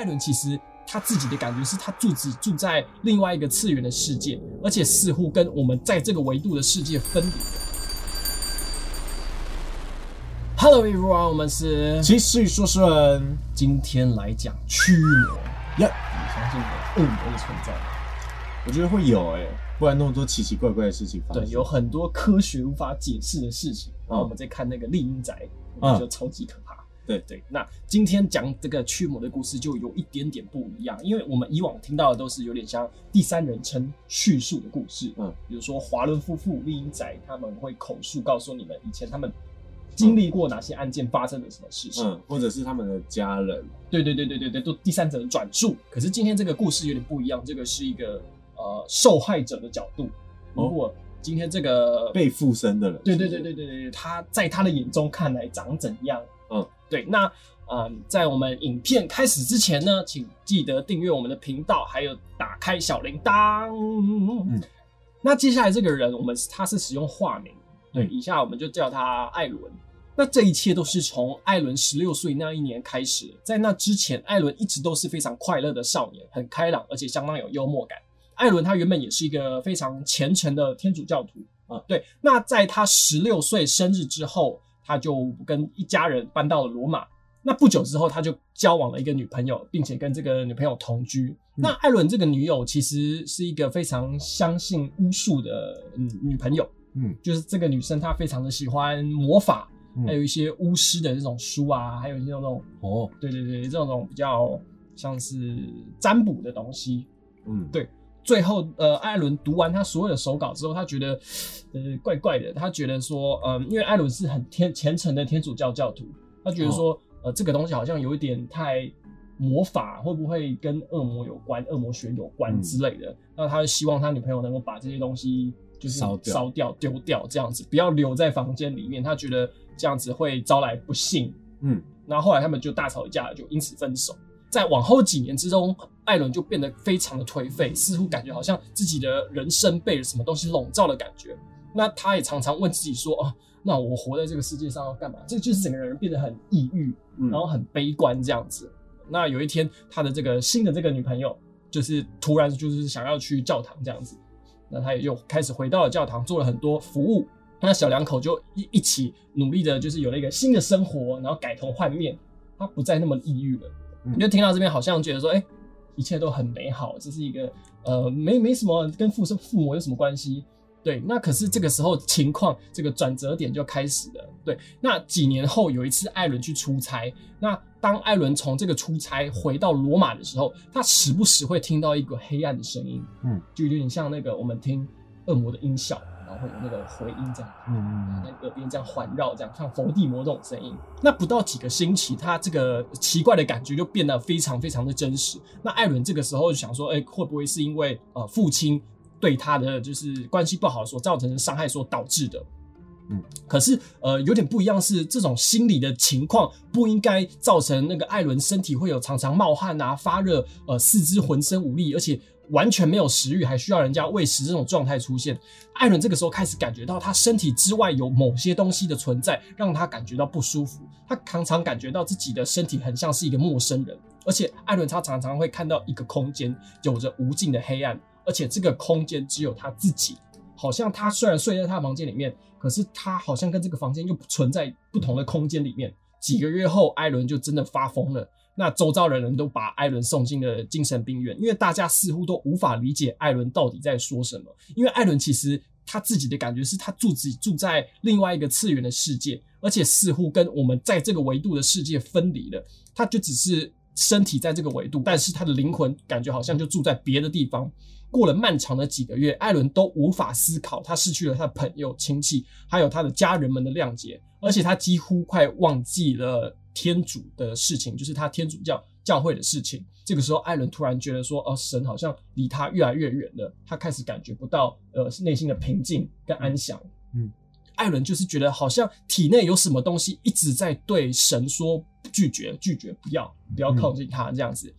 艾伦其实他自己的感觉是他住只住在另外一个次元的世界，而且似乎跟我们在这个维度的世界分离。Hello everyone，我们是其实说书人今天来讲驱魔。呀，你相信有恶魔的存在吗？我觉得会有哎、不然那么多奇奇怪怪的事情发生。对，有很多科学无法解释的事情。然后我们再看那个丽英宅，嗯就超级可怕。对对，那今天讲这个驱魔的故事就有一点点不一样，因为我们以往听到的都是有点像第三人称叙述的故事，嗯，比如说华伦夫妇、丽英仔他们会口述告诉你们以前他们经历过哪些案件，发生了什么事情。嗯，或者是他们的家人，对对对对对对，都第三者的转述。可是今天这个故事有点不一样，这个是一个呃受害者的角度。哦如果今天这个被附身的人。对对对对对对，他在他的眼中看来长怎样？嗯，对。那嗯，在我们影片开始之前呢，请记得订阅我们的频道，还有打开小铃铛。嗯，那接下来这个人，我们他是使用化名，对，嗯以下我们就叫他艾伦。那这一切都是从艾伦十六岁那一年开始。在那之前，艾伦一直都是非常快乐的少年，很开朗，而且相当有幽默感。艾伦他原本也是一个非常虔诚的天主教徒啊，对。那在他十六岁生日之后，他就跟一家人搬到了罗马。那不久之后，他就交往了一个女朋友，并且跟这个女朋友同居。那艾伦这个女友其实是一个非常相信巫术的嗯女朋友，嗯，就是这个女生她非常的喜欢魔法，嗯还有一些巫师的这种书啊，还有一些那种哦，对对对，这种比较像是占卜的东西。嗯，对最后，呃，艾伦读完他所有的手稿之后，他觉得，呃，怪怪的。他觉得说，嗯、因为艾伦是很天虔诚的天主教教徒，他觉得说，呃，这个东西好像有一点太魔法，会不会跟恶魔有关、恶魔学有关嗯之类的？那他希望他女朋友能够把这些东西就是烧掉烧掉、丢掉，这样子，不要留在房间里面。他觉得这样子会招来不幸。嗯，然后后来他们就大吵一架，就因此分手。在往后几年之中，艾伦就变得非常的颓废，似乎感觉好像自己的人生被什么东西笼罩的感觉。那他也常常问自己说：“哦，那我活在这个世界上要干嘛？”这就是整个人变得很抑郁，嗯然后很悲观这样子。那有一天，他的这个新的这个女朋友，就是突然就是想要去教堂这样子，那他也就开始回到了教堂，做了很多服务。那小两口就一一起努力的，就是有了一个新的生活，然后改头换面，他不再那么抑郁了。嗯你就听到这边好像觉得说，哎、一切都很美好，这是一个呃没没什么跟父父母有什么关系。对，那可是这个时候情况这个转折点就开始了。对，那几年后有一次艾伦去出差，那当艾伦从这个出差回到罗马的时候，他时不时会听到一个黑暗的声音，嗯，就有点像那个我们听恶魔的音效，然后会有那个回音这样。嗯嗯在耳边这样环绕，这样像伏地魔这种声音。那不到几个星期，他这个奇怪的感觉就变得非常非常的真实。那艾伦这个时候就想说，哎、会不会是因为呃父亲对他的就是关系不好所造成的伤害所导致的？嗯，可是呃有点不一样是，这种心理的情况不应该造成那个艾伦身体会有常常冒汗啊、发热，呃四肢浑身无力，而且完全没有食欲，还需要人家喂食这种状态出现。艾伦这个时候开始感觉到他身体之外有某些东西的存在，让他感觉到不舒服。他常常感觉到自己的身体很像是一个陌生人，而且艾伦他常常会看到一个空间有着无尽的黑暗，而且这个空间只有他自己。好像他虽然睡在他的房间里面，可是他好像跟这个房间又存在不同的空间里面。几个月后，艾伦就真的发疯了。那周遭的人都把艾伦送进了精神病院，因为大家似乎都无法理解艾伦到底在说什么。因为艾伦其实他自己的感觉是他住自己住在另外一个次元的世界，而且似乎跟我们在这个维度的世界分离了。他就只是身体在这个维度，但是他的灵魂感觉好像就住在别的地方。过了漫长的几个月，艾伦都无法思考，他失去了他的朋友、亲戚，还有他的家人们的谅解，而且他几乎快忘记了天主的事情，就是他天主教教会的事情。这个时候，艾伦突然觉得说，哦，神好像离他越来越远了，他开始感觉不到呃内心的平静跟安详。嗯，艾伦就是觉得好像体内有什么东西一直在对神说拒绝，拒绝，不要，不要靠近他这样子。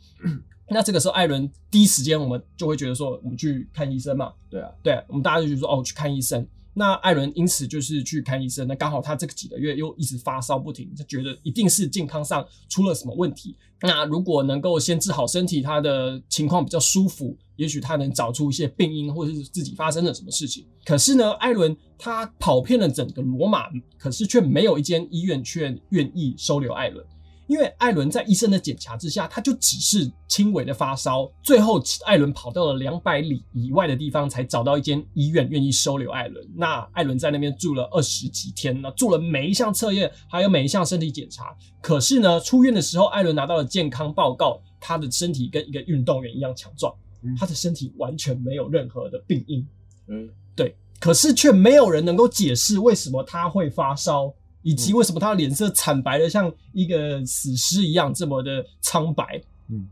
那这个时候，艾伦第一时间我们就会觉得说，我们去看医生嘛。对啊，对，我们大家就觉得说，哦，去看医生。那艾伦因此就是去看医生，那刚好他这个几个月又一直发烧不停，他觉得一定是健康上出了什么问题。那如果能够先治好身体，他的情况比较舒服，也许他能找出一些病因，或者是自己发生了什么事情。可是呢，艾伦他跑遍了整个罗马，可是却没有一间医院却愿意收留艾伦。因为艾伦在医生的检查之下，他就只是轻微的发烧。最后，艾伦跑到了两百里以外的地方，才找到一间医院愿意收留艾伦。那艾伦在那边住了二十几天，那做了每一项测验，还有每一项身体检查。可是呢，出院的时候，艾伦拿到了健康报告，他的身体跟一个运动员一样强壮，他的身体完全没有任何的病因。嗯，对，可是却没有人能够解释为什么他会发烧。以及为什么他的脸色惨白的像一个死尸一样这么的苍白？嗯，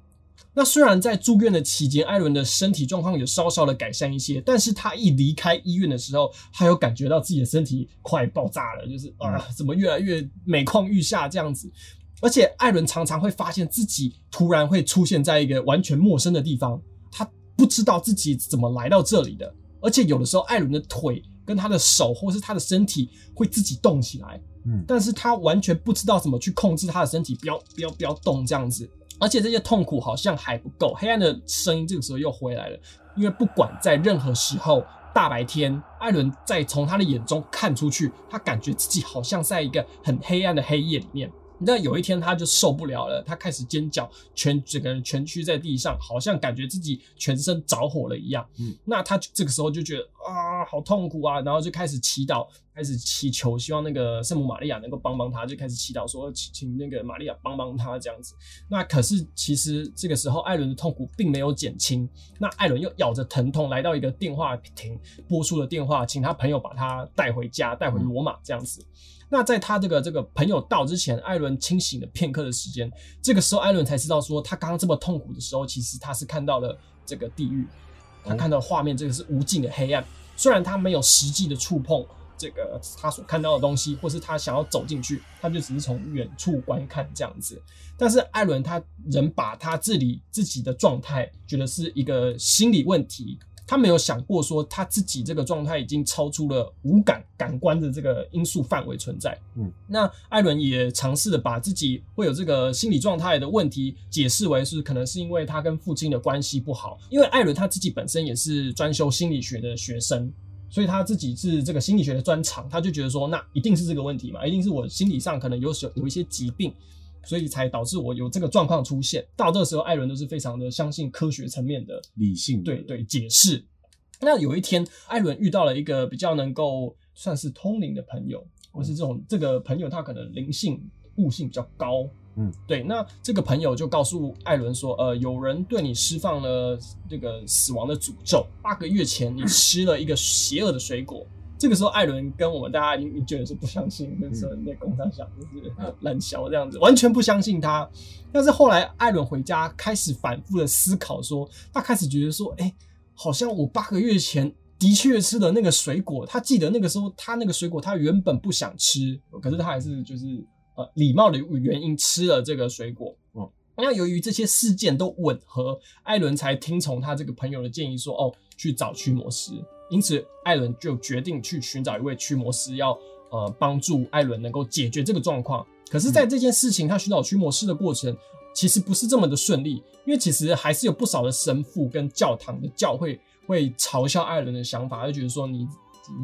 那虽然在住院的期间，艾伦的身体状况有稍稍的改善一些，但是他一离开医院的时候，他有感觉到自己的身体快爆炸了，就是啊，怎么越来越每况愈下这样子？而且艾伦常常会发现自己突然会出现在一个完全陌生的地方，他不知道自己怎么来到这里的，而且有的时候艾伦的腿跟他的手或是他的身体会自己动起来。但是他完全不知道怎么去控制他的身体，不要不要不要动这样子，而且这些痛苦好像还不够。黑暗的声音这个时候又回来了，因为不管在任何时候，大白天，艾伦在从他的眼中看出去，他感觉自己好像在一个很黑暗的黑夜里面。那有一天他就受不了了，他开始尖叫，全整个人蜷曲在地上，好像感觉自己全身着火了一样。嗯，那他这个时候就觉得啊，好痛苦啊，然后就开始祈祷，开始祈求，希望那个圣母玛利亚能够帮帮他，就开始祈祷说，请那个玛利亚帮帮他这样子。那可是其实这个时候艾伦的痛苦并没有减轻，那艾伦又咬着疼痛来到一个电话亭，拨出了电话，请他朋友把他带回家，带回罗马这样子。那在他这个这个朋友到之前，艾伦清醒了片刻的时间。这个时候，艾伦才知道说，他刚刚这么痛苦的时候，其实他是看到了这个地狱，他看到画面，这个是无尽的黑暗。虽然他没有实际的触碰这个他所看到的东西，或是他想要走进去，他就只是从远处观看这样子。但是艾伦他仍把他自己自己的状态，觉得是一个心理问题。他没有想过说他自己这个状态已经超出了五感感官的这个因素范围存在。嗯，那艾伦也尝试的把自己会有这个心理状态的问题解释为是可能是因为他跟父亲的关系不好。因为艾伦他自己本身也是专修心理学的学生，所以他自己是这个心理学的专长，他就觉得说那一定是这个问题嘛，一定是我心理上可能有有有一些疾病。所以才导致我有这个状况出现。到这个时候，艾伦都是非常的相信科学层面的理性，对对解释。那有一天，艾伦遇到了一个比较能够算是通灵的朋友，或是这种这个朋友他可能灵性悟性比较高。嗯，对。那这个朋友就告诉艾伦说，呃，有人对你释放了这个死亡的诅咒。八个月前，你吃了一个邪恶的水果。这个时候，艾伦跟我们大家已经觉得是不相信，就是那工厂想就是冷笑这样子，完全不相信他。但是后来，艾伦回家开始反复的思考，说他开始觉得说，哎，好像我八个月前的确吃的那个水果。他记得那个时候，他那个水果他原本不想吃，可是他还是就是呃礼貌的原因吃了这个水果。嗯，那由于这些事件都吻合，艾伦才听从他这个朋友的建议，说哦，去找驱魔师。因此，艾伦就决定去寻找一位驱魔师，要呃帮助艾伦能够解决这个状况。可是，在这件事情他寻找驱魔师的过程，其实不是这么的顺利，因为其实还是有不少的神父跟教堂的教会会嘲笑艾伦的想法，就觉得说你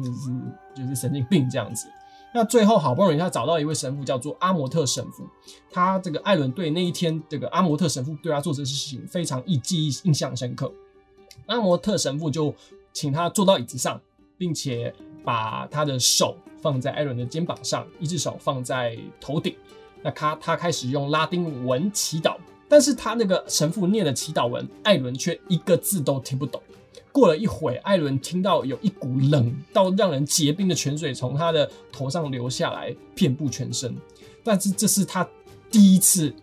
你是就是神经病这样子。那最后好不容易他找到一位神父，叫做阿摩特神父。他这个艾伦对那一天这个阿摩特神父对他做这事情非常印记忆印象深刻。阿摩特神父就。请他坐到椅子上，并且把他的手放在艾伦的肩膀上，一只手放在头顶。那他他开始用拉丁文祈祷，但是他那个神父念的祈祷文，艾伦却一个字都听不懂。过了一会，艾伦听到有一股冷到让人结冰的泉水从他的头上流下来，遍布全身。但是这是他第一次，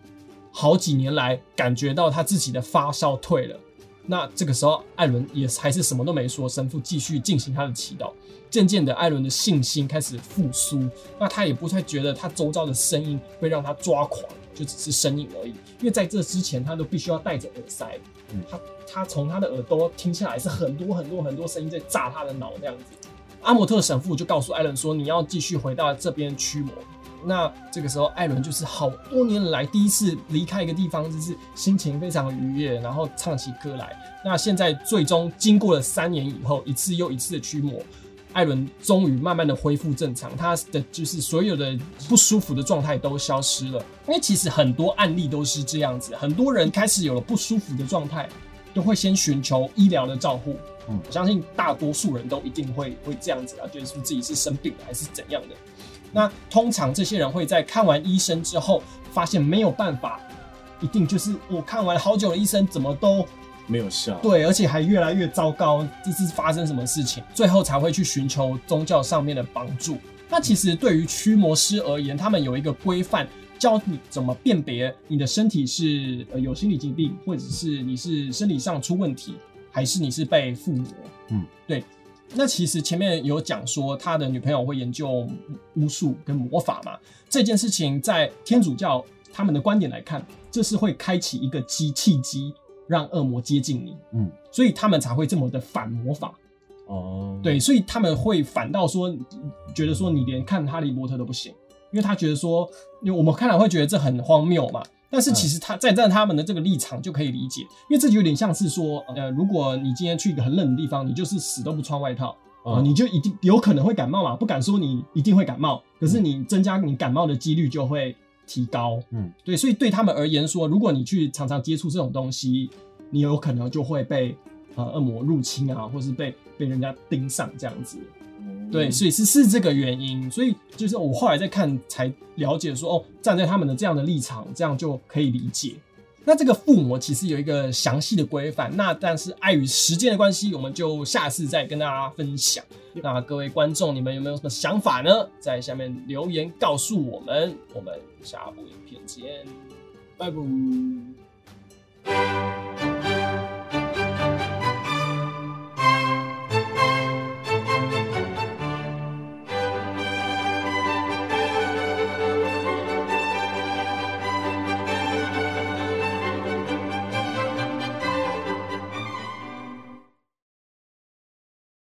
好几年来感觉到他自己的发烧退了。那这个时候，艾伦也还是什么都没说，神父继续进行他的祈祷。渐渐的，艾伦的信心开始复苏。那他也不太觉得他周遭的声音会让他抓狂，就只是声音而已。因为在这之前，他都必须要戴着耳塞，他他从他的耳朵听下来是很多很多很多声音在炸他的脑这样子。阿摩特神父就告诉艾伦说：“你要继续回到这边驱魔。”那这个时候，艾伦就是好多年来第一次离开一个地方，就是心情非常愉悦，然后唱起歌来。那现在最终经过了三年以后，一次又一次的驱魔，艾伦终于慢慢的恢复正常，他的就是所有的不舒服的状态都消失了。因为其实很多案例都是这样子，很多人开始有了不舒服的状态，都会先寻求医疗的照护。嗯我相信大多数人都一定会会这样子啊，觉得自己是生病了还是怎样的。那通常这些人会在看完医生之后，发现没有办法，一定就是我看完好久的医生怎么都没有效。对，而且还越来越糟糕，这是发生什么事情？最后才会去寻求宗教上面的帮助。那其实对于驱魔师而言，他们有一个规范，教你怎么辨别你的身体是呃有心理疾病，或者是你是生理上出问题，还是你是被附魔。嗯，对。那其实前面有讲说，他的女朋友会研究巫术跟魔法嘛，这件事情在天主教他们的观点来看，这是会开启一个机契机，让恶魔接近你。嗯，所以他们才会这么的反魔法。哦，对，所以他们会反倒说，觉得说你连看哈利波特都不行，因为他觉得说，因为我们看来会觉得这很荒谬嘛。但是其实他在在他们的这个立场就可以理解，因为这就有点像是说，呃，如果你今天去一个很冷的地方，你就是死都不穿外套啊、嗯你就一定有可能会感冒嘛。不敢说你一定会感冒，可是你增加你感冒的几率就会提高。嗯，对，所以对他们而言说，如果你去常常接触这种东西，你有可能就会被呃恶魔入侵啊，或是被被人家盯上这样子。对，所以是是这个原因，所以就是我后来在看才了解说，哦，站在他们的这样的立场，这样就可以理解。那这个附魔其实有一个详细的规范，那但是碍于时间的关系，我们就下次再跟大家分享。那各位观众，你们有没有什么想法呢？在下面留言告诉我们。我们下部影片见。拜拜。